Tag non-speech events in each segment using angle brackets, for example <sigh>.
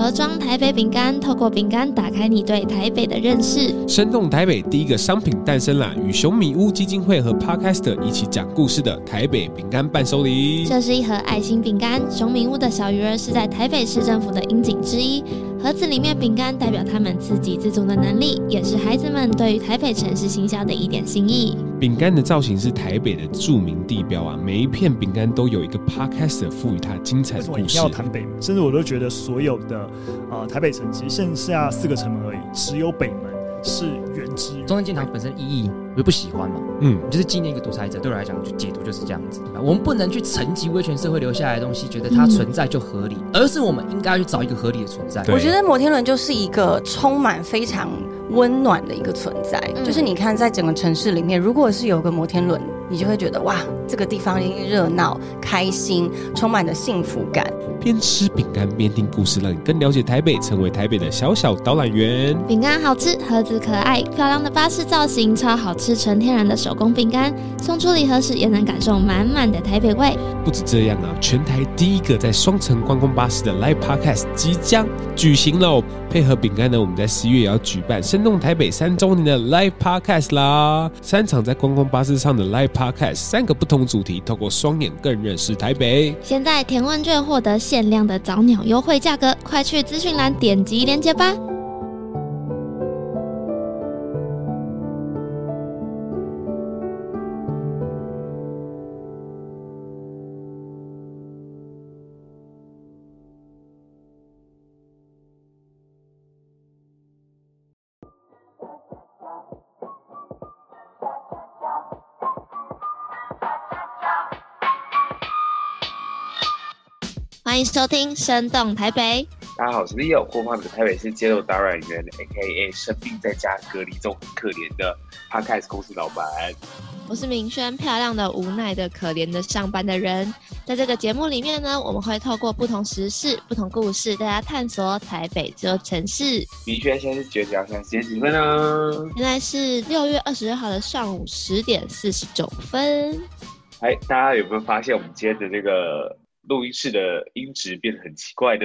盒装台北饼干，透过饼干打开你对台北的认识。生动台北第一个商品诞生了，与熊米屋基金会和 Podcast 一起讲故事的台北饼干伴手礼。这是一盒爱心饼干，熊米屋的小鱼儿是在台北市政府的樱景之一。盒子里面饼干代表他们自给自足的能力，也是孩子们对于台北城市行销的一点心意。饼干的造型是台北的著名地标啊，每一片饼干都有一个 Podcast 赋予它精彩的故事。为什么要谈北门？甚至我都觉得所有的。啊、呃，台北城其实剩下四个城门而已，只有北门是原汁。中正纪念堂本身意义我就不喜欢嘛，嗯，就是纪念一个独裁者，对我来讲就解读就是这样子。我们不能去沉寂威权社会留下来的东西，觉得它存在就合理，嗯、而是我们应该去找一个合理的存在。我觉得摩天轮就是一个充满非常温暖的一个存在，嗯、就是你看在整个城市里面，如果是有个摩天轮，你就会觉得哇，这个地方热闹、开心，充满了幸福感。边吃饼干边听故事，让你更了解台北，成为台北的小小导览员。饼干好吃，盒子可爱，漂亮的巴士造型，超好吃，纯天然的手工饼干。送出礼盒时也能感受满满的台北味。不止这样啊，全台第一个在双层观光巴士的 Live Podcast 即将举行喽！配合饼干呢，我们在十一月也要举办生动台北三周年的 Live Podcast 啦。三场在观光巴士上的 Live Podcast，三个不同主题，透过双眼更认识台北。现在填问卷获得限量的早鸟优惠价格，快去资讯栏点击链接吧。迎收听《生动台北》。大家好，我是 Leo，郭胖子，台北市街头导览员，A.K.A. 生病在家隔离中很可怜的 Podcast 公司老板。我是明轩，漂亮的、无奈的、可怜的上班的人。在这个节目里面呢，我们会透过不同时事、不同故事，大家探索台北这座城市。明轩现在是几点？现在几分呢？现在是六月二十二号的上午十点四十九分。哎，大家有没有发现我们今天的这个？录音室的音质变得很奇怪呢。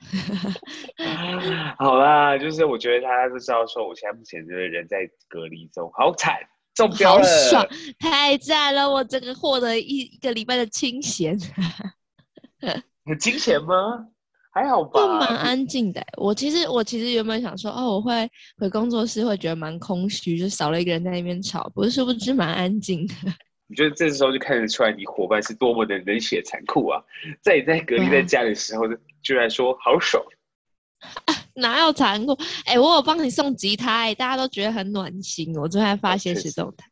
<laughs> 好啦，就是我觉得大家都知道，说我现在目前就是人在隔离中，好惨，中标了，好爽，太赞了！我整个获得一一个礼拜的清闲，很清闲吗？还好吧，蛮安静的。我其实我其实原本想说，哦，我会回工作室会觉得蛮空虚，就少了一个人在那边吵，不是殊不知蛮安静的。你觉得这时候就看得出来你伙伴是多么的冷血残酷啊！在你在隔离在家里的时候，居然说好爽，啊、<laughs> 哪有残酷？哎、欸，我有帮你送吉他、欸，大家都觉得很暖心。我昨天发现实动态，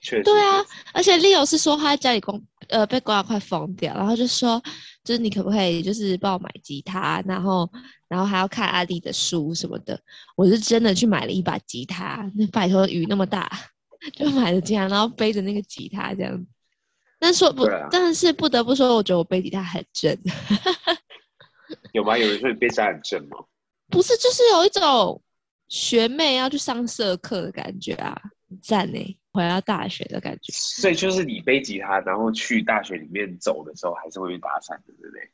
确实，对啊，而且 Leo 是说他在家里光呃被刮得快疯掉，然后就说就是你可不可以就是帮我买吉他，然后然后还要看阿弟的书什么的。我是真的去买了一把吉他，那拜托雨那么大。就买了吉他，然后背着那个吉他这样，但说不，啊、但是不得不说，我觉得我背吉他很正。<laughs> 有吗？有人说你背吉他很正吗？不是，就是有一种学妹要去上社课的感觉啊，赞呢，回到大学的感觉。所以就是你背吉他，然后去大学里面走的时候，还是会被打散的，对不对？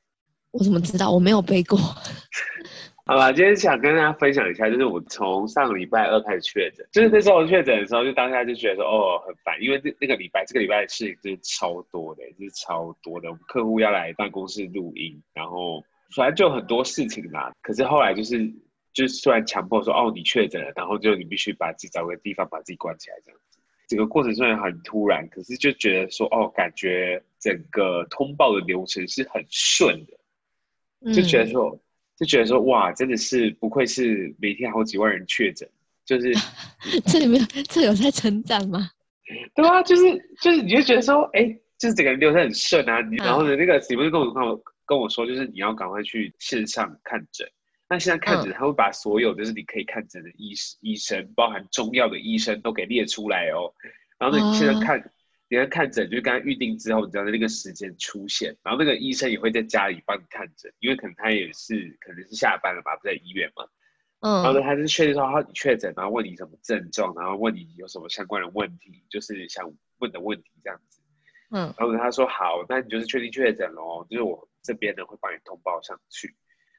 我怎么知道？我没有背过。<laughs> 好吧，今天想跟大家分享一下，就是我从上个礼拜二开始确诊，就是那时候确诊的时候，就当下就觉得说，哦，很烦，因为那那个礼拜，这个礼拜的事情真是超多的，就是超多的，我们客户要来办公室录音，然后反正就很多事情嘛。可是后来就是，就是突然强迫说，哦，你确诊了，然后就你必须把自己找个地方把自己关起来，这样子。整个过程虽然很突然，可是就觉得说，哦，感觉整个通报的流程是很顺的，就觉得说。就觉得说哇，真的是不愧是每天好几万人确诊，就是 <laughs> 这里面这有在成长吗？<laughs> 对啊，就是就是你就觉得说，哎、欸，就是整个人流程很顺啊，你然后呢，那个你不是跟我跟我跟我说，就是你要赶快去线上看诊。那现在看诊，他会把所有就是你可以看诊的医医生，包含中药的医生都给列出来哦。然后呢，你现在看，你在看诊，就是刚刚预定之后，你知道那个时间出现，然后那个医生也会在家里帮你看诊，因为可能他也是可能是下班了吧，不在医院嘛。嗯。然后呢，他是确定说他确诊，然后问你什么症状，然后问你有什么相关的问题，就是想问的问题这样子。嗯。然后呢，他说好，那你就是确定确诊喽，就是我这边呢会帮你通报上去。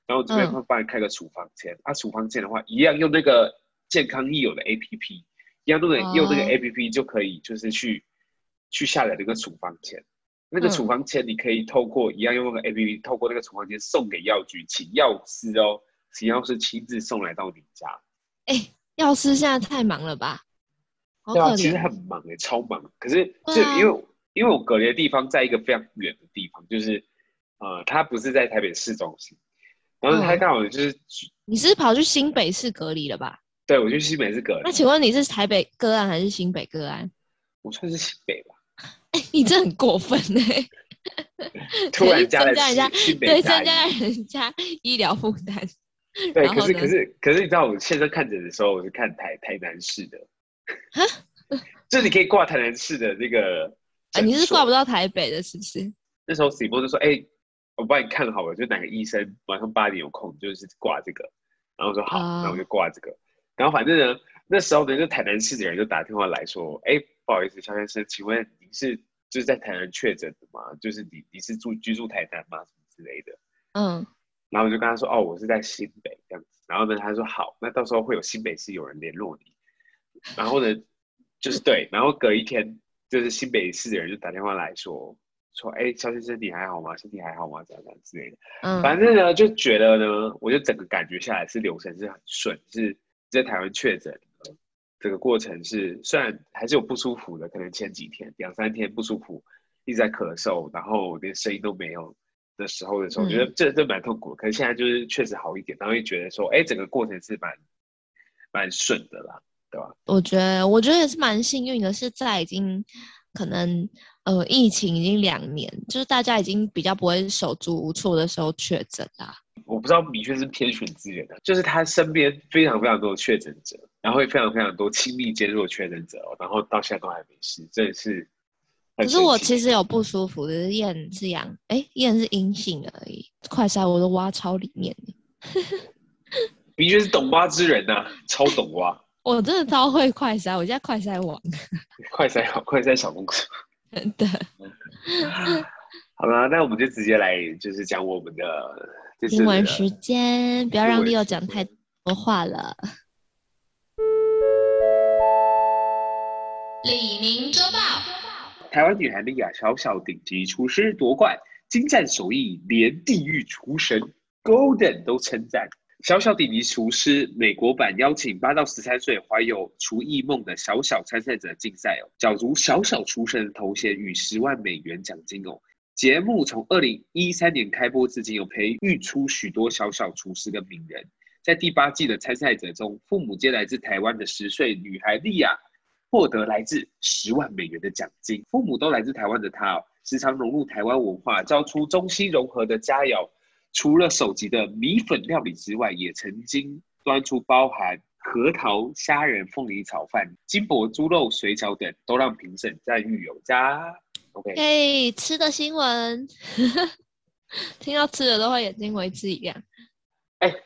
然后这边会帮你开个处方签，啊，处方签的话一样用那个健康易友的 APP，一样都能用那个 APP 就可以，就是去去下载那个处方签。那个处方签你可以透过一样用那个 APP，透过那个处方签送给药局，请药师哦，请药师亲自送来到你家。哎，药师现在太忙了吧？对啊，其实很忙哎，超忙。可是就因为因为我隔离的地方在一个非常远的地方，就是呃，它不是在台北市中心。然后他刚好就是，你是跑去新北市隔离了吧？对，我去新北市隔离。那请问你是台北个案还是新北个案？我算是新北吧。哎，<laughs> 你这很过分 <laughs> 哎！突然加了增加人家，对，增加人家医疗负担。<laughs> 对，可是可是可是你知道我线上看诊的时候，我是看台台南市的。哈？就你可以挂台南市的那个。啊，你是挂不到台北的，是不是？那时候史波就说：“哎。”我帮你看好了，就哪个医生晚上八点有空，就是挂这个。然后我说好，那、uh... 我就挂这个。然后反正呢，那时候呢，就台南市的人就打电话来说：“哎，不好意思，肖先生，请问你是就是在台南确诊的嘛？就是你你是住居住台南吗？什么之类的？”嗯。然后我就跟他说：“哦，我是在新北这样子。”然后呢，他说：“好，那到时候会有新北市有人联络你。”然后呢，就是对，然后隔一天，就是新北市的人就打电话来说。说哎，肖先生你还好吗？身体还好吗？这样这样之类的。嗯，反正呢，就觉得呢，我就整个感觉下来是流程是很顺，是在台湾确诊，这个过程是虽然还是有不舒服的，可能前几天两三天不舒服，一直在咳嗽，然后连声音都没有的时候的时候，我、嗯、觉得这这蛮痛苦的。可是现在就是确实好一点，然后也觉得说，哎，整个过程是蛮蛮顺的啦，对吧？我觉得我觉得也是蛮幸运的，是在已经可能。呃，疫情已经两年，就是大家已经比较不会手足无措的时候确诊啦。我不知道米确是偏选资源的，就是他身边非常非常多的确诊者，然后会非常非常多亲密接触的确诊者，然后到现在都还没事，真的是。可是我其实有不舒服，就是验是阳，哎，验是阴性而已，快筛我都挖超里面。的，你就是懂挖之人呐、啊，超懂挖。<laughs> 我真的超会快筛，我现在快筛 <laughs> 王。快筛好，快筛小公主。<laughs> 真的，好了，那我们就直接来，就是讲我们的新闻时间，不要让 Leo 讲太多话了。李明周报，台湾女孩莉亚小小顶级厨师夺冠，精湛手艺连地狱厨神 Golden 都称赞。小小顶级厨师美国版邀请八到十三岁怀有厨艺梦的小小参赛者竞赛哦，角逐小小厨神的头衔与十万美元奖金哦。节目从二零一三年开播至今，有培育出许多小小厨师跟名人。在第八季的参赛者中，父母皆来自台湾的十岁女孩莉亚获得来自十万美元的奖金。父母都来自台湾的他哦，时常融入台湾文化，教出中西融合的佳肴。除了首集的米粉料理之外，也曾经端出包含核桃、虾仁、凤梨炒饭、金箔猪肉水饺等，都让评审赞誉有加。OK，哎，吃的新闻，<laughs> 听到吃的都会眼睛为之一亮。哎、欸，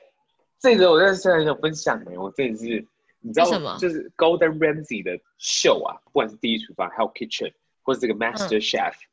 这个我在现在想分享的，我真的是你知道什么？就是 Golden Ramsy 的秀啊，不管是第一厨房、Hell Kitchen，或者这个 Master Chef。嗯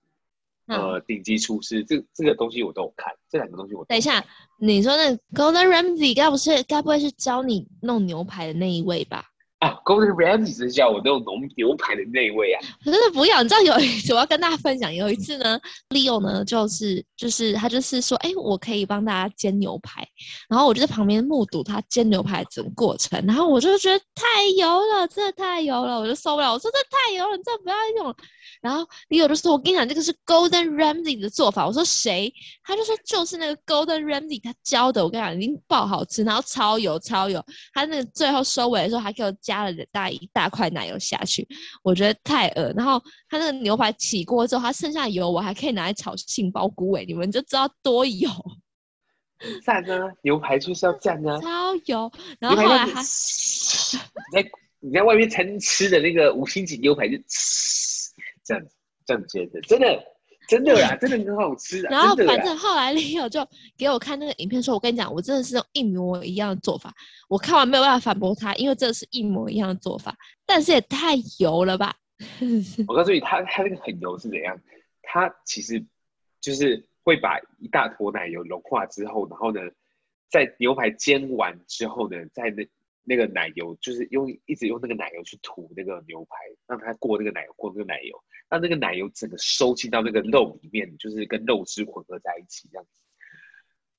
呃，顶级厨师，这这个东西我都有看，这两个东西我都有看。等一下，你说那 Golden Ramsy 该不是该不会是教你弄牛排的那一位吧？啊，Golden Ramsy 是叫我那种浓牛排的那位啊。真的不要，你知道有一次我要跟大家分享，有一次呢，Leo 呢就是就是他就是说，哎，我可以帮大家煎牛排，然后我就在旁边目睹他煎牛排的整个过程，然后我就觉得太油了，真的太油了，我就受不了，我说这太油了，你真的不要用。然后 Leo 就说：“我跟你讲，这个是 Golden Ramsy 的做法。”我说：“谁？”他就说：“就是那个 Golden Ramsy 他教的。”我跟你讲，已经爆好吃，然后超油超油。他那个最后收尾的时候，还给我加了大一大块奶油下去，我觉得太恶。然后它那个牛排起锅之后，它剩下的油我还可以拿来炒杏鲍菇，哎，你们就知道多油。<laughs> 赞啊！牛排就是要赞啊！<laughs> 超油。然后后来他，你在你在外面餐厅吃的那个五星级牛排就。<laughs> 这样这样接的，真的真的啦，真的很好吃。然后反正后来 Leo 就给我看那个影片，说：“我跟你讲，我真的是用一模一样的做法。”我看完没有办法反驳他，因为这是一模一样的做法，但是也太油了吧！<laughs> 我告诉你，他他那个很油是怎样？他其实就是会把一大坨奶油融化之后，然后呢，在牛排煎完之后呢，在那。那个奶油就是用一直用那个奶油去涂那个牛排，让它过那个奶油，过那个奶油，让那个奶油整个收进到那个肉里面，就是跟肉汁混合在一起，这样子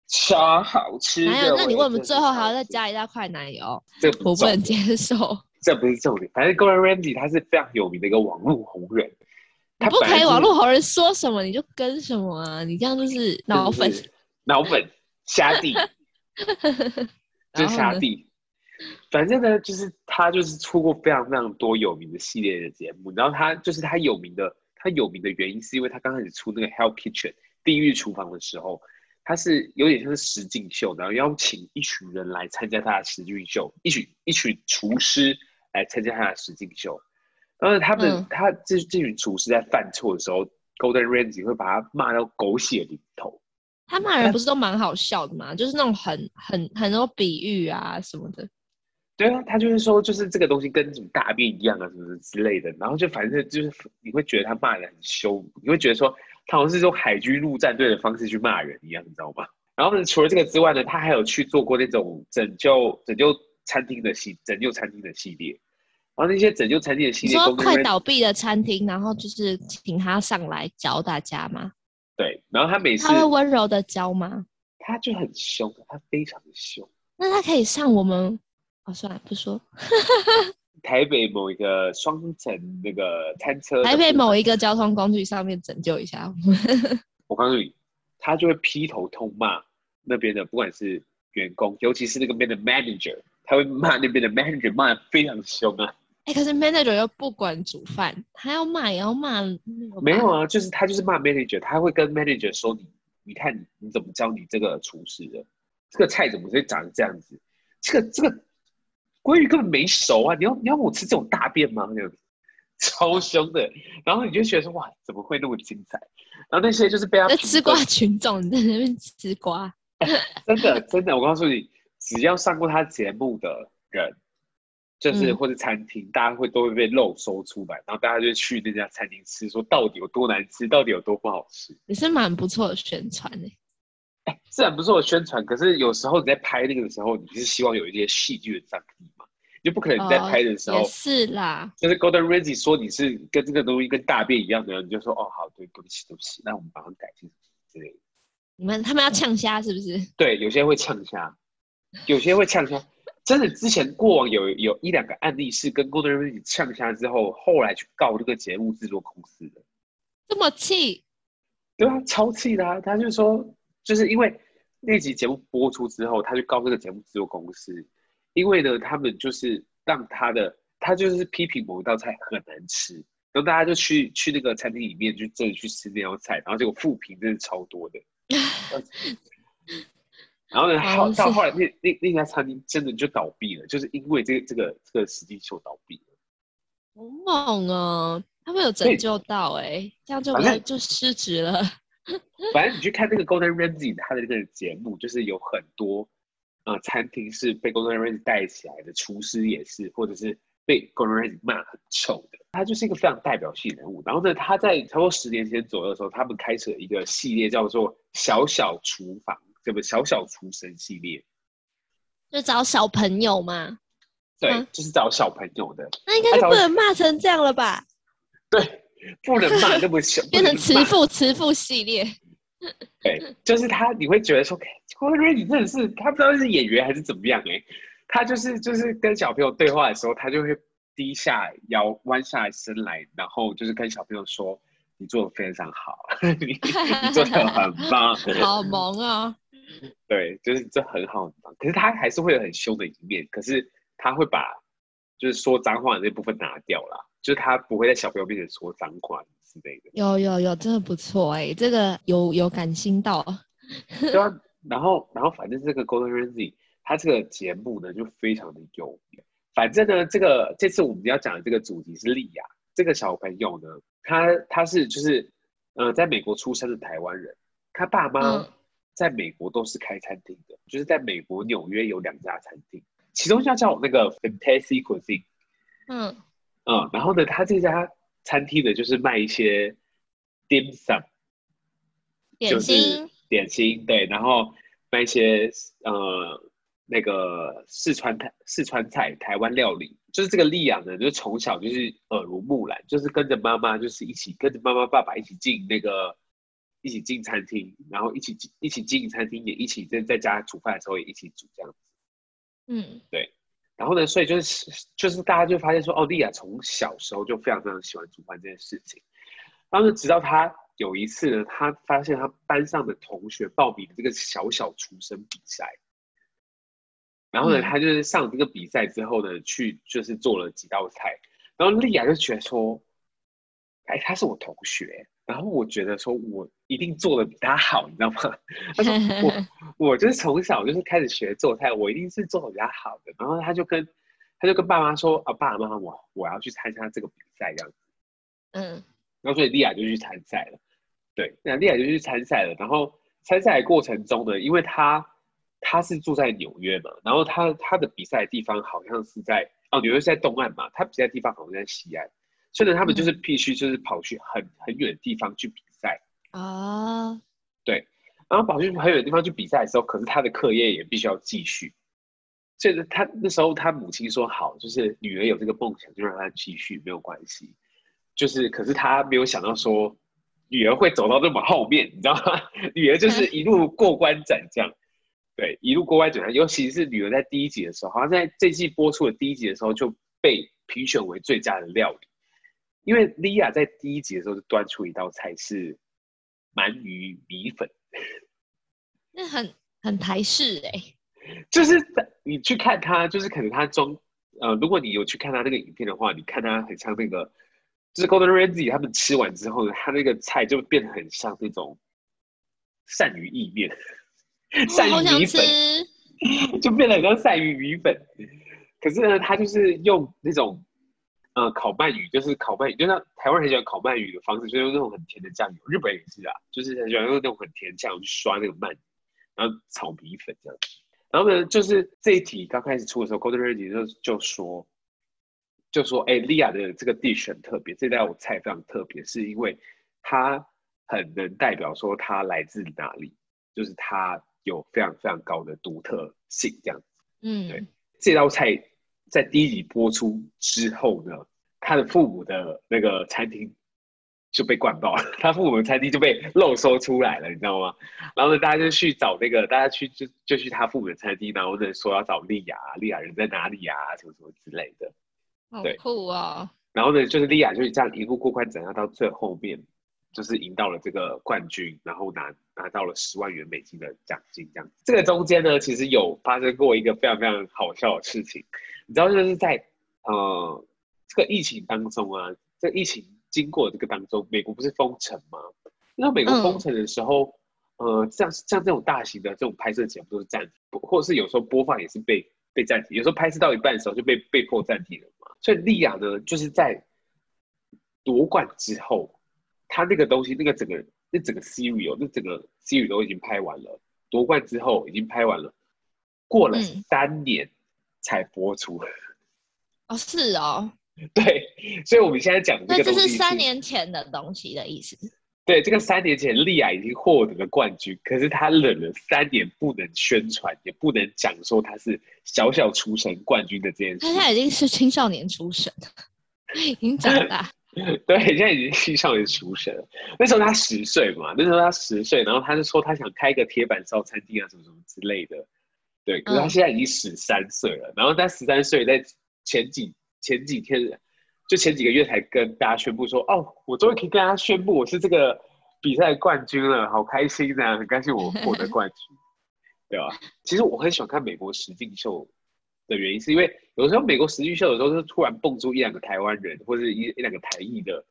超好吃。还有，那你为什么最后还要再加一大块奶油？这我不能接受。<laughs> 这不是重点，反正 Gordon Ramsay 他是非常有名的一个网络红人。他不可以网络红人说什么你就跟什么啊？你这样就是脑粉，脑粉虾弟，就是虾弟。反正呢，就是他就是出过非常非常多有名的系列的节目，然后他就是他有名的，他有名的原因是因为他刚开始出那个 Hell Kitchen 地狱厨房的时候，他是有点像是实境秀，然后邀请一群人来参加他的实境秀，一群一群厨师来参加他的实境秀，然后他们、嗯、他这这群厨师在犯错的时候，Golden Ramsay 会把他骂到狗血淋头。他骂人不是都蛮好笑的吗？就是那种很很很多比喻啊什么的。对啊，他就是说，就是这个东西跟什么大便一样啊，什么之类的。然后就反正就是你会觉得他骂人很凶，你会觉得说他好像是用海军陆战队的方式去骂人一样，你知道吗？然后呢，除了这个之外呢，他还有去做过那种拯救拯救餐厅的系拯救餐厅的系列。然后那些拯救餐厅的系列，说快倒闭的餐厅，然后就是请他上来教大家吗？对，然后他每次他会温柔的教吗？他就很凶，他非常的凶。那他可以上我们。哦、算了，不说。<laughs> 台北某一个双层那个餐车，台北某一个交通工具上面拯救一下。<laughs> 我告诉你，他就会劈头痛骂那边的，不管是员工，尤其是那个边的 manager，他会骂那边的 manager，骂的非常凶啊。<laughs> 哎、欸，可是 manager 又不管煮饭，他要骂也要骂。没有啊，就是他就是骂 manager，他会跟 manager 说你，你看你你怎么教你这个厨师的，这个菜怎么会长这样子？这个这个。鲑鱼根本没熟啊！你要你要我吃这种大便吗？那样子 <laughs> 超凶的，然后你就觉得说哇，怎么会那么精彩？然后那些就是被他吃瓜群众在那边吃瓜，<laughs> 真的真的，我告诉你，只要上过他节目的人，就是或者餐厅，嗯、大家会都会被漏搜出来，然后大家就去那家餐厅吃，说到底有多难吃，到底有多不好吃。也是蛮不错的宣传呢。是很不错的宣传，可是有时候你在拍那个的时候，你是希望有一些戏剧的张力嘛？你就不可能你在拍的时候、哦、是啦，就是 Golden Ramsay 说你是跟这个东西跟大便一样的，你就说哦好，对，对不起，对不起，那我们把它改进之类的。你们他们要呛虾是不是？对，有些会呛虾，有些会呛虾。真的，之前过往有有一两个案例是跟 Golden Ramsay 呛虾之后，后来去告这个节目制作公司的。这么气？对啊，超气的啊！他就说。就是因为那集节目播出之后，他就告这个节目制作公司，因为呢，他们就是让他的，他就是批评某一道菜很难吃，然后大家就去去那个餐厅里面就真的去吃那道菜，然后结果负评真的超多的。然后呢，到到后来那那那家餐厅真的就倒闭了，就是因为这个这个这个实境秀倒闭了。好猛啊！他们有拯救到哎、欸，这样就不就失职了。反正你去看那个 Golden Ramsay 他的那个节目，就是有很多呃餐厅是被 Gordon Ramsay 带起来的，厨师也是，或者是被 Gordon Ramsay 骂很臭的。他就是一个非常代表性人物。然后呢，他在差不多十年前左右的时候，他们开始了一个系列叫做“小小厨房”这个“小小厨神”系列，就找小朋友嘛。对，就是找小朋友的。那应该就不能骂成这样了吧？对，不能骂那么小，<laughs> 变成慈父慈父系列。<laughs> 对，<laughs> 就是他，你会觉得说，Gordon Ramsay 真的是他不知道是演员还是怎么样哎、欸，他就是就是跟小朋友对话的时候，他就会低下腰，弯下身来，然后就是跟小朋友说：“你做的非常好，<laughs> 你你做的很棒。”好萌啊！对，就是这很好很棒。可是他还是会有很凶的一面，可是他会把就是说脏话的那部分拿掉了，就是他不会在小朋友面前说脏话之类的。有有有，真的不错哎、欸，这个有有感心到。对啊，然后然后反正这个 Golden Ramsay 他这个节目呢就非常的有名。反正呢，这个这次我们要讲的这个主题是莉亚这个小朋友呢，他他是就是呃在美国出生的台湾人，他爸妈在美国都是开餐厅的，嗯、就是在美国纽约有两家餐厅，其中一家叫那个 Fantasy Cuisine。嗯嗯，然后呢，他这家。餐厅呢就是卖一些 dim sum，点心，点心对，然后卖一些呃那个四川台四川菜台湾料理，就是这个丽阳呢，就从小就是耳濡目染，就是跟着妈妈就是一起跟着妈妈爸爸一起进那个一起进餐厅，然后一起一起经营餐厅，也一起在在家煮饭的时候也一起煮这样子，嗯，对。然后呢，所以就是就是大家就发现说，哦，莉亚从小时候就非常非常喜欢煮饭这件事情。然后呢，直到他有一次呢，他发现他班上的同学报名这个小小厨神比赛。然后呢，他就是上这个比赛之后呢，去就是做了几道菜。然后莉亚就觉得说，哎，他是我同学。然后我觉得说，我一定做的比他好，你知道吗？<laughs> 他说我我就是从小就是开始学做菜，我一定是做的比他好的。然后他就跟他就跟爸妈说啊，爸妈，我我要去参加这个比赛这样子。嗯，然后所以莉亚就去参赛了。对，那莉亚就去参赛了。然后参赛的过程中呢，因为他他是住在纽约嘛，然后他他的比赛的地方好像是在哦，纽约是在东岸嘛，他比赛的地方好像在西岸。所以呢，他们就是必须就是跑去很很远的地方去比赛啊。Oh. 对，然后跑去很远的地方去比赛的时候，可是他的课业也必须要继续。所以呢，他那时候他母亲说好，就是女儿有这个梦想，就让她继续没有关系。就是，可是他没有想到说女儿会走到那么后面，你知道吗？<laughs> 女儿就是 <laughs> 一路过关斩将，对，一路过关斩将。尤其是女儿在第一集的时候，好像在这季播出的第一集的时候就被评选为最佳的料理。因为莉亚在第一集的时候就端出一道菜是鳗鱼米粉，<laughs> 那很很台式哎、欸，就是你去看他，就是可能他中呃，如果你有去看他那个影片的话，你看他很像那个，就是 Golden Ramsay 他们吃完之后呢，他那个菜就变得很像那种鳝鱼意面，<laughs> 鳝鱼米粉，<laughs> 就变得很像鳝鱼米粉。可是呢，他就是用那种。呃，烤鳗鱼就是烤鳗鱼，就像台湾人很喜欢烤鳗鱼的方式，就是用那种很甜的酱油。日本也是啊，就是很喜欢用那种很甜的酱油去刷那个鳗鱼，然后炒米粉这样子。然后呢，就是这一题刚开始出的时候，Gordon Ramsay 就就说，就说，哎，利亚的这个 dish 很特别，这道菜非常特别，是因为它很能代表说它来自哪里，就是它有非常非常高的独特性这样子。嗯，对，这道菜。在第一集播出之后呢，他的父母的那个餐厅就被灌爆了，<laughs> 他父母的餐厅就被漏收出来了，你知道吗？然后呢，大家就去找那个，大家去就就去他父母的餐厅，然后呢说要找莉亚，莉亚人在哪里呀、啊，什么什么之类的。好酷啊、哦！然后呢，就是莉亚就是这样一路过关斩将到最后面，就是赢到了这个冠军，然后拿拿到了十万元美金的奖金，这样。这个中间呢，其实有发生过一个非常非常好笑的事情。你知道，就是在呃这个疫情当中啊，这个疫情经过这个当中，美国不是封城吗？那美国封城的时候，嗯、呃，像像这种大型的这种拍摄节目都是暂停，或者是有时候播放也是被被暂停，有时候拍摄到一半的时候就被被迫暂停了嘛。所以莉亚呢，就是在夺冠之后，他那个东西，那个整个那整个 series 那整个 series 都已经拍完了，夺冠之后已经拍完了，过了三年。嗯才播出哦，是哦，<laughs> 对，所以我们现在讲的这个东西，那这是三年前的东西的意思。对，这个三年前莉亚已经获得了冠军，可是她忍了三年，不能宣传，也不能讲说她是小小厨神冠军的这件事。她现在已经是青少年厨神，<laughs> 已经长大。<laughs> 对，现在已经青少年厨神了。那时候他十岁嘛，那时候他十岁，然后他就说他想开一个铁板烧餐厅啊，什么什么之类的。对，可是他现在已经十三岁了，嗯、然后他十三岁在前几前几天。就前几个月才跟大家宣布说，哦，我终于可以跟大家宣布我是这个比赛冠军了，好开心呐、啊，很开心我获得冠军，<laughs> 对吧？其实我很喜欢看美国实境秀的原因，是因为有时候美国实境秀的时候是突然蹦出一两个台湾人，或者一一两个台裔的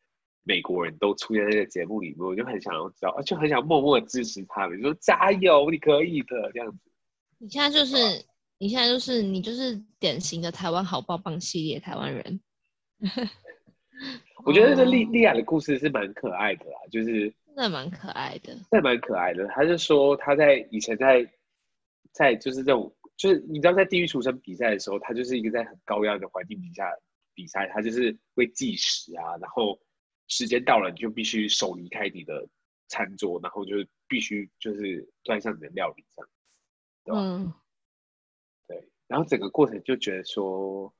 美国人都出现在这个节目里面，我就很想要知道，就很想默默的支持他们，就说加油，你可以的这样子。你现在就是，你现在就是，你就是典型的台湾好棒棒系列台湾人。我觉得这莉莉亚的故事是蛮可爱的啦，就是真的蛮可爱的，那蛮可爱的。他就说他在以前在在就是这种就是你知道在地狱厨神比赛的时候，他就是一个在很高压的环境底下比赛，他就是会计时啊，然后时间到了你就必须手离开你的餐桌，然后就必须就是端上你的料理这样，对吧？嗯，对，然后整个过程就觉得说。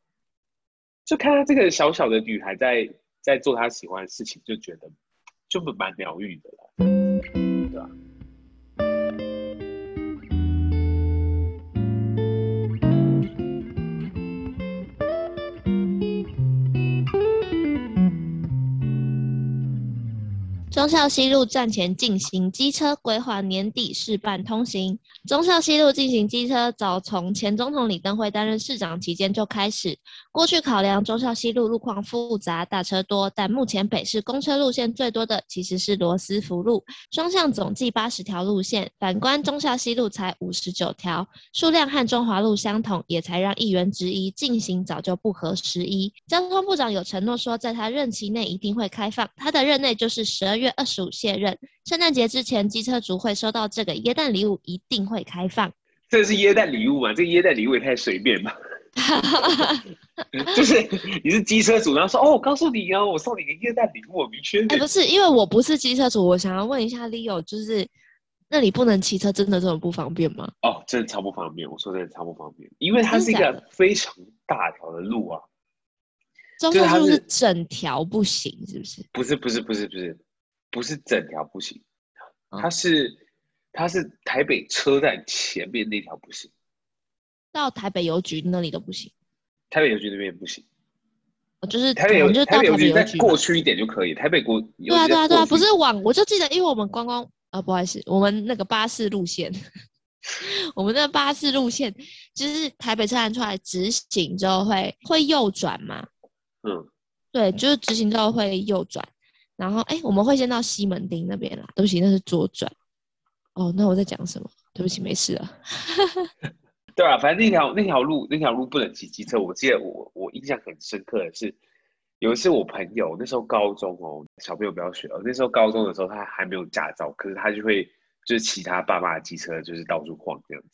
就看到这个小小的女孩在在做她喜欢的事情，就觉得就蛮疗愈的了，忠孝西路站前进行机车规划年底试办通行。忠孝西路进行机车早从前总统李登辉担任市长期间就开始。过去考量忠孝西路路况复杂、大车多，但目前北市公车路线最多的其实是罗斯福路，双向总计八十条路线。反观忠孝西路才五十九条，数量和中华路相同，也才让议员质疑进行早就不合时宜。交通部长有承诺说，在他任期内一定会开放，他的任内就是十二月。二十五卸任，圣诞节之前，机车族会收到这个耶诞礼物，一定会开放。<laughs> 这是耶诞礼物吗？这个耶诞礼物也太随便吧！<laughs> 就是你是机车主，然后说哦，我告诉你哦，我送你个耶诞礼物，我明确。哎，不是，因为我不是机车主，我想要问一下 Leo，就是那里不能骑车，真的这么不方便吗？哦，真的超不方便。我说真的超不方便，因为它是一个非常大条的路啊。忠孝路是整条不行，是不是？不是，不是，不是，不是。不是整条不行，它是、嗯、它是台北车站前面那条不行，到台北邮局那里都不行。台北邮局那边也不行，就是台北邮就台北邮局再过去一点就可以。台北过对啊对啊对啊，不是往我就记得，因为我们观光啊，不好意思，我们那个巴士路线，<laughs> 我们那个巴士路线就是台北车站出来直行之后会会右转嘛？嗯，对，就是直行之后会右转。然后，哎，我们会先到西门町那边啦。对不起，那是左转。哦，那我在讲什么？对不起，没事了。<laughs> 对啊，反正那条那条路那条路不能骑机车。我记得我我印象很深刻的是，有一次我朋友那时候高中哦，小朋友不要学哦。那时候高中的时候他还没有驾照，可是他就会就是骑他爸爸的机车，就是到处晃这样子。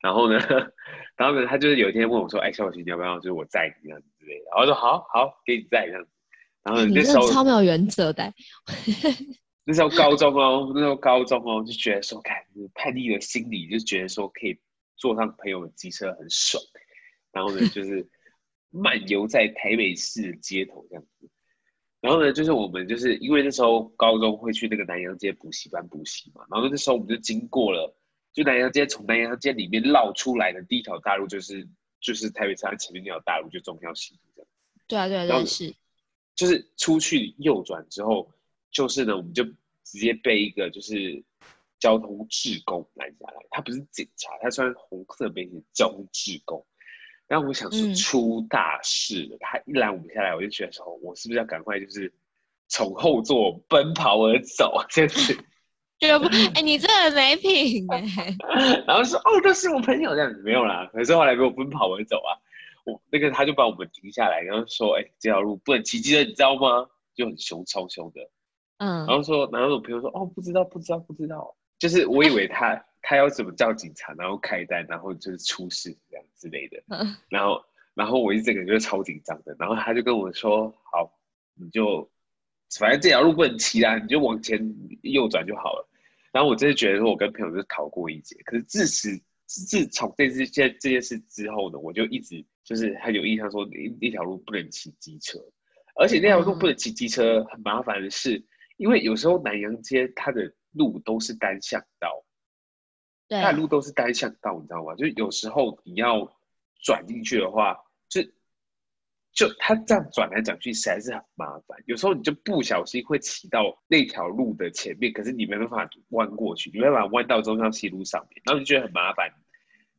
然后呢，<laughs> 然后呢，他就是有一天问我说：“哎，小新，你要不要就是我载你这样子之类的？”然后我说：“好好，给你载这样子。”然后那时候超没有原则的。<laughs> 那时候高中哦，那时候高中哦，就觉得说，看叛逆的心理，就觉得说可以坐上朋友的机车很爽。然后呢，就是 <laughs> 漫游在台北市的街头这样子。然后呢，就是我们就是因为那时候高中会去那个南洋街补习班补习嘛。然后那时候我们就经过了，就南洋街从南洋街里面绕出来的第一条大路，就是就是台北车站前面那条大路，就中孝西路这样。对啊，对啊，对啊，是。就是出去右转之后，就是呢，我们就直接被一个就是交通志工拦下来。他不是警察，他穿红色背心，交通志工。然后我想说出大事了，嗯、他一拦我们下来，我就觉得说，我是不是要赶快就是从后座奔跑而走？真是，<laughs> 觉得不，哎、欸，你这人没品哎、欸。然后说，哦，这是我朋友这样子，没有啦。可是后来给我奔跑而走啊。那个他就把我们停下来，然后说：“哎、欸，这条路不能骑机车，你知道吗？”就很凶，超凶的。嗯，然后说，然后我朋友说：“哦，不知道，不知道，不知道。”就是我以为他他要怎么叫警察，然后开单，然后就是出事这样之类的。嗯，<laughs> 然后然后我一整个人就超紧张的。然后他就跟我说：“好，你就反正这条路不能骑啦，你就往前右转就好了。然后我真的觉得说，我跟朋友就逃过一劫。可是自此自从这次这这件事之后呢，我就一直就是很有印象说，那条路不能骑机车，而且那条路不能骑机车很麻烦的是，因为有时候南洋街它的路都是单向道，对，它的路都是单向道，你知道吗？就有时候你要转进去的话，就。就他这样转来转去实在是很麻烦，有时候你就不小心会骑到那条路的前面，可是你没办法弯过去，你没办法弯到中央西路上面，然后你就觉得很麻烦，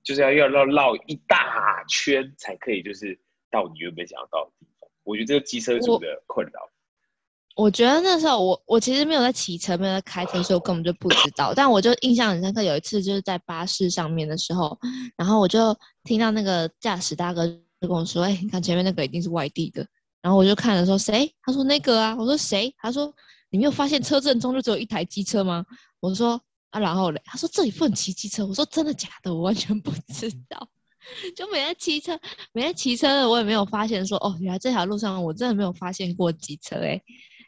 就是要要绕绕一大圈才可以，就是到你原本想要到的地方。我觉得这个机车主的困扰。我觉得那时候我我其实没有在骑车，没有在开车，所以我根本就不知道。但我就印象很深刻，有一次就是在巴士上面的时候，然后我就听到那个驾驶大哥。就跟我说：“哎、欸，你看前面那个一定是外地的。”然后我就看了说：“谁？”他说：“那个啊。”我说：“谁？”他说：“你没有发现车阵中就只有一台机车吗？”我说：“啊，然后嘞？”他说：“这里不能骑机车。”我说：“真的假的？我完全不知道。<laughs> ”就每天骑车，每天骑车的，我也没有发现说：“哦，原来这条路上我真的没有发现过机车。”哎，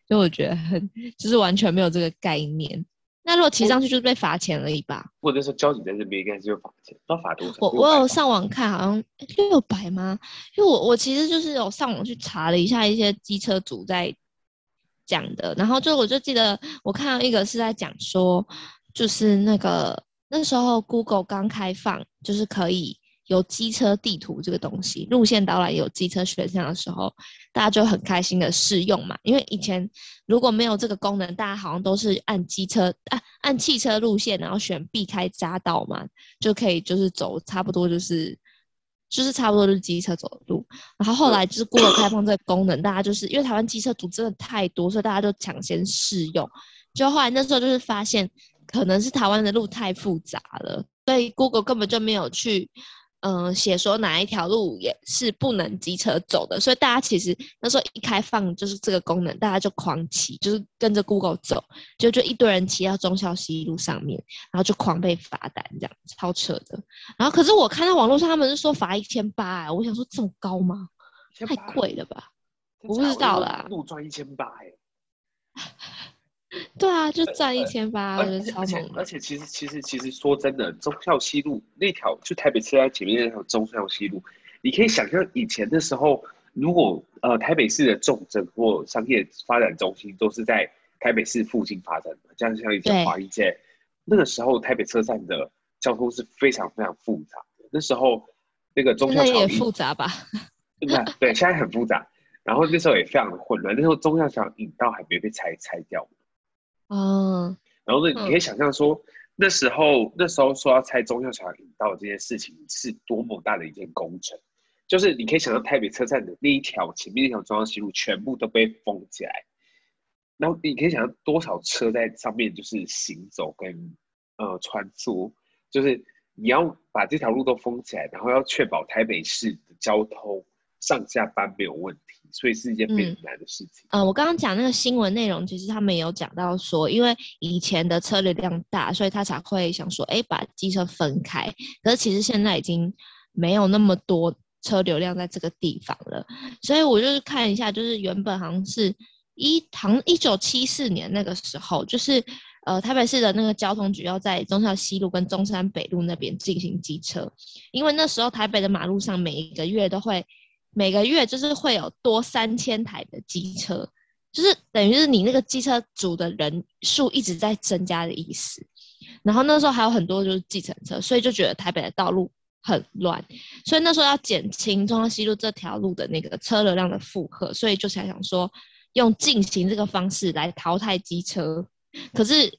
就我觉得很，就是完全没有这个概念。那如果骑上去就是被罚钱而已吧？或者说交警在这边应该是就罚钱，要罚多少？我我有上网看，好像六百吗？因为我我其实就是有上网去查了一下一些机车主在讲的，然后就我就记得我看到一个是在讲说，就是那个那时候 Google 刚开放，就是可以。有机车地图这个东西，路线导览有机车选项的时候，大家就很开心的试用嘛。因为以前如果没有这个功能，大家好像都是按机车啊，按汽车路线，然后选避开匝道嘛，就可以就是走差不多就是就是差不多就是机车走的路。然后后来就是 Google 开放这个功能，大家就是因为台湾机车族真的太多，所以大家就抢先试用。就后来那时候就是发现，可能是台湾的路太复杂了，所以 Google 根本就没有去。嗯，写说哪一条路也是不能机车走的，所以大家其实那时候一开放就是这个功能，大家就狂骑，就是跟着 Google 走，就就一堆人骑到忠孝西路上面，然后就狂被罚单，这样超扯的。然后可是我看到网络上他们是说罚一千八，哎，我想说这么高吗？太贵了吧？我不知道啦。路赚一千八，哎。<laughs> <laughs> 对啊，就赚一千八，而且而且，而且其实其实其实说真的，中孝西路那条就台北车站前面那条中孝西路，你可以想象以前的时候，如果呃台北市的重镇或商业发展中心都是在台北市附近发展的，像像以前华一街，那个时候台北车站的交通是非常非常复杂的。那时候那个中孝桥也复杂吧？<laughs> 对对，现在很复杂。然后那时候也非常的混乱，那时候中孝桥引道还没被拆拆掉。哦，然后呢，你可以想象说，嗯、那时候那时候说要拆忠孝桥引道这件事情是多么大的一件工程，就是你可以想象台北车站的那一条前面那条中央西路全部都被封起来，然后你可以想象多少车在上面就是行走跟呃穿梭，就是你要把这条路都封起来，然后要确保台北市的交通上下班没有问题。所以是一件非常难的事情。嗯，呃、我刚刚讲那个新闻内容，其实他们有讲到说，因为以前的车流量大，所以他才会想说，哎，把机车分开。可是其实现在已经没有那么多车流量在这个地方了。所以我就是看一下，就是原本好像是一，好像一九七四年那个时候，就是呃台北市的那个交通局要在中孝西路跟中山北路那边进行机车，因为那时候台北的马路上每一个月都会。每个月就是会有多三千台的机车，就是等于是你那个机车组的人数一直在增加的意思。然后那时候还有很多就是计程车，所以就觉得台北的道路很乱，所以那时候要减轻中央西路这条路的那个车流量的负荷，所以就才想说用禁行这个方式来淘汰机车。可是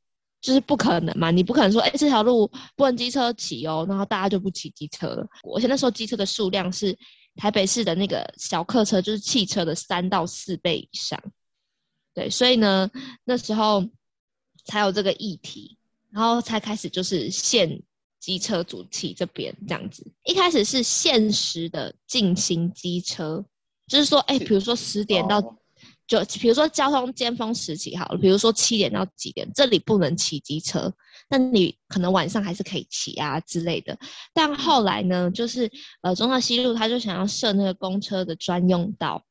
就是不可能嘛，你不可能说哎，这条路不能机车骑哦，然后大家就不骑机车了。而且那时候机车的数量是。台北市的那个小客车就是汽车的三到四倍以上，对，所以呢，那时候才有这个议题，然后才开始就是限机车主体这边这样子。一开始是限时的进行机车，就是说，哎，比如说十点到。就比如说交通尖峰时期好了，比如说七点到几点，这里不能骑机车，但你可能晚上还是可以骑啊之类的。但后来呢，就是呃忠孝西路他就想要设那个公车的专用道，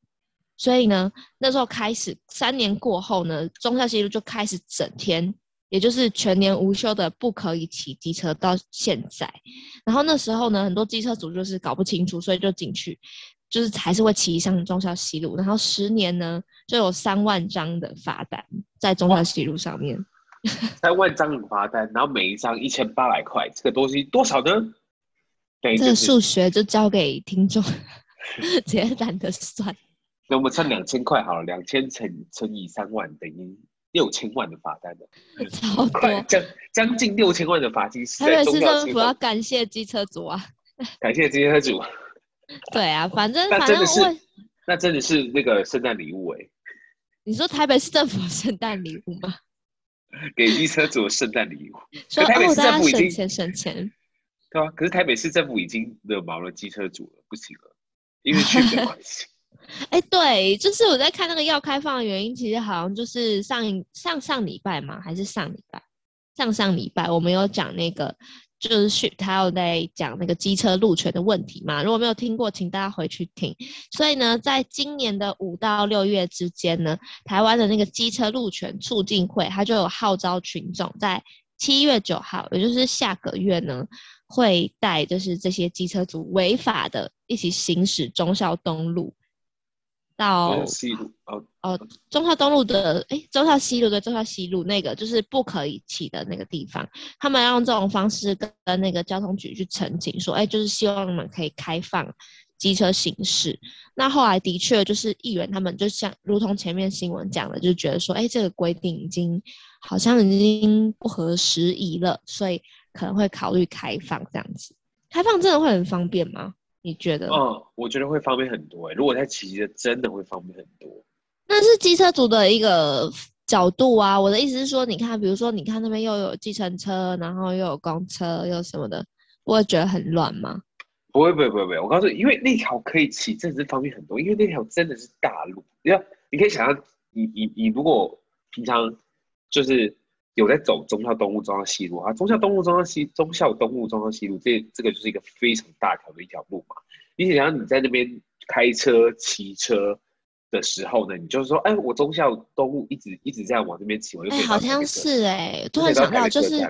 所以呢，那时候开始三年过后呢，忠孝西路就开始整天，也就是全年无休的不可以骑机车到现在。然后那时候呢，很多机车主就是搞不清楚，所以就进去，就是还是会骑上中孝西路。然后十年呢，就有三万张的罚单在中孝西路上面。<laughs> 三万张的罚单，然后每一张一千八百块，这个东西多少呢？对，这个数学就交给听众，<laughs> 直接懒得算。那我们算两千块好了，两千乘乘以三万等于六千万的罚单的，<laughs> 超多，将将近六千万的罚金。台北市政府要感谢机车族啊，感谢机车主。<laughs> 对啊，反正那真的是反正，那真的是那个圣诞礼物哎。你说台北市政府圣诞礼物吗？<laughs> 给机车主的圣诞礼物，<laughs> 说台北市政府已经省钱省钱。对啊，可是台北市政府已经惹毛了机车主了，不行了，因为确诊关系。哎、欸，对，就是我在看那个要开放的原因，其实好像就是上上上礼拜嘛，还是上礼拜？上上礼拜我们有讲那个，就是 Shift 他有在讲那个机车路权的问题嘛。如果没有听过，请大家回去听。所以呢，在今年的五到六月之间呢，台湾的那个机车路权促进会，它就有号召群众在七月九号，也就是下个月呢。会带就是这些机车主违法的一起行驶忠孝东路到西路哦哦，中孝东路的哎，中孝西路对，中孝西路那个就是不可以骑的那个地方，他们要用这种方式跟那个交通局去澄清说，哎，就是希望你们可以开放机车行驶。那后来的确就是议员他们就像如同前面新闻讲的，就觉得说，哎，这个规定已经好像已经不合时宜了，所以。可能会考虑开放这样子，开放真的会很方便吗？你觉得？嗯，我觉得会方便很多诶。如果在骑的，真的会方便很多。那是机车族的一个角度啊。我的意思是说，你看，比如说，你看那边又有计程车，然后又有公车，又什么的，不会觉得很乱吗？不会，不会，不会，不会。我告诉你，因为那条可以骑，真的是方便很多。因为那条真的是大路，你要，你可以想象，你你你如果平常就是。有在走忠孝东路、忠孝西路啊，忠孝东路、忠孝西、忠孝东路、忠孝西路，这这个就是一个非常大条的一条路嘛。你想想你在那边开车、骑车的时候呢，你就是说，哎，我忠孝东路一直一直这样往这边骑，我就好像是哎、欸，突然想到就是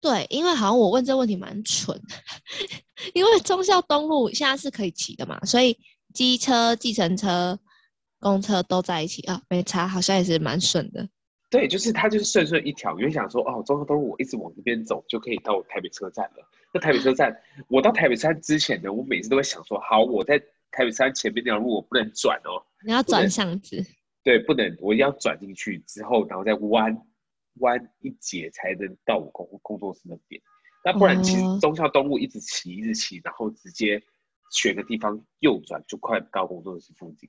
对，因为好像我问这个问题蛮蠢，<laughs> 因为忠孝东路现在是可以骑的嘛，所以机车、计程车、公车都在一起啊，没差，好像也是蛮顺的。对，就是它就是顺顺一条，你会想说哦，忠孝东路我一直往这边走就可以到台北车站了。那台北车站，我到台北车站之前呢，我每次都会想说，好，我在台北车站前面那条路我不能转哦，你要转巷子。对，不能，我一定要转进去之后，然后再弯弯一截才能到我工工作室那边。那不然其实中孝东路一直骑一直骑，然后直接选个地方右转就快到工作室附近。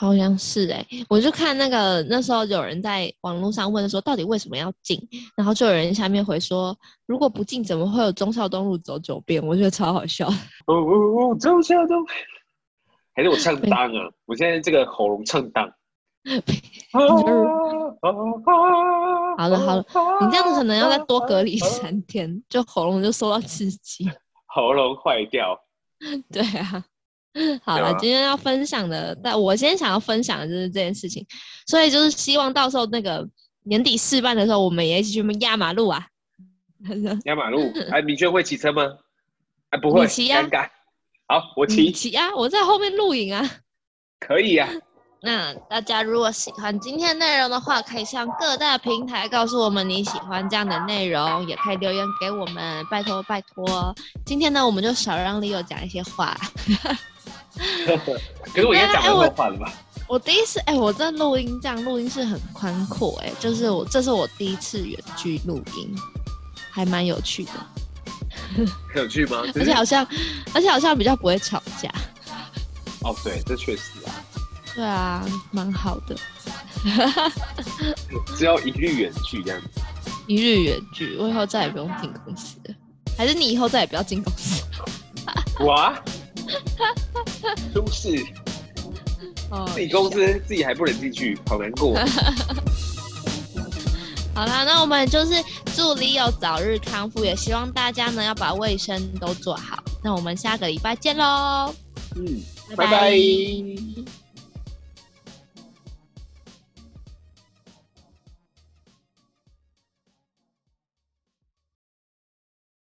好像是哎、欸，我就看那个那时候有人在网络上问说，到底为什么要禁？然后就有人下面回说，如果不禁，怎么会有忠孝东路走九遍？我觉得超好笑。<laughs> 哦哦哦，忠孝东，还是我唱当啊？我现在这个喉咙唱当。<laughs> 好了好了，你这样子可能要再多隔离三天，就喉咙就受到刺激，<laughs> 喉咙坏掉。对啊。<laughs> 好了，今天要分享的，但我今天想要分享的就是这件事情，所以就是希望到时候那个年底试办的时候，我们也一起去压马路啊！<laughs> 压马路？哎，米娟会骑车吗？哎，不会，骑呀、啊。好，我骑。骑呀，我在后面录影啊。<laughs> 可以呀、啊。那大家如果喜欢今天内容的话，可以向各大平台告诉我们你喜欢这样的内容，也可以留言给我们，拜托拜托。今天呢，我们就少让 Leo 讲一些话。可是我应该讲很多话了吧？我第一次哎、欸，我这录音这样录音室很宽阔哎，就是我这是我第一次远距录音，还蛮有趣的。很 <laughs> 有趣吗？而且好像，而且好像比较不会吵架。哦，对，这确实啊。对啊，蛮好的。<laughs> 只要一日远距这样子。一日远距，我以后再也不用进公司了。还是你以后再也不要进公司？我。<laughs> 都是，自己公司自己还不能进去，好难过。<laughs> 好啦，那我们就是祝 Leo 早日康复，也希望大家呢要把卫生都做好。那我们下个礼拜见喽，嗯，拜拜。拜拜。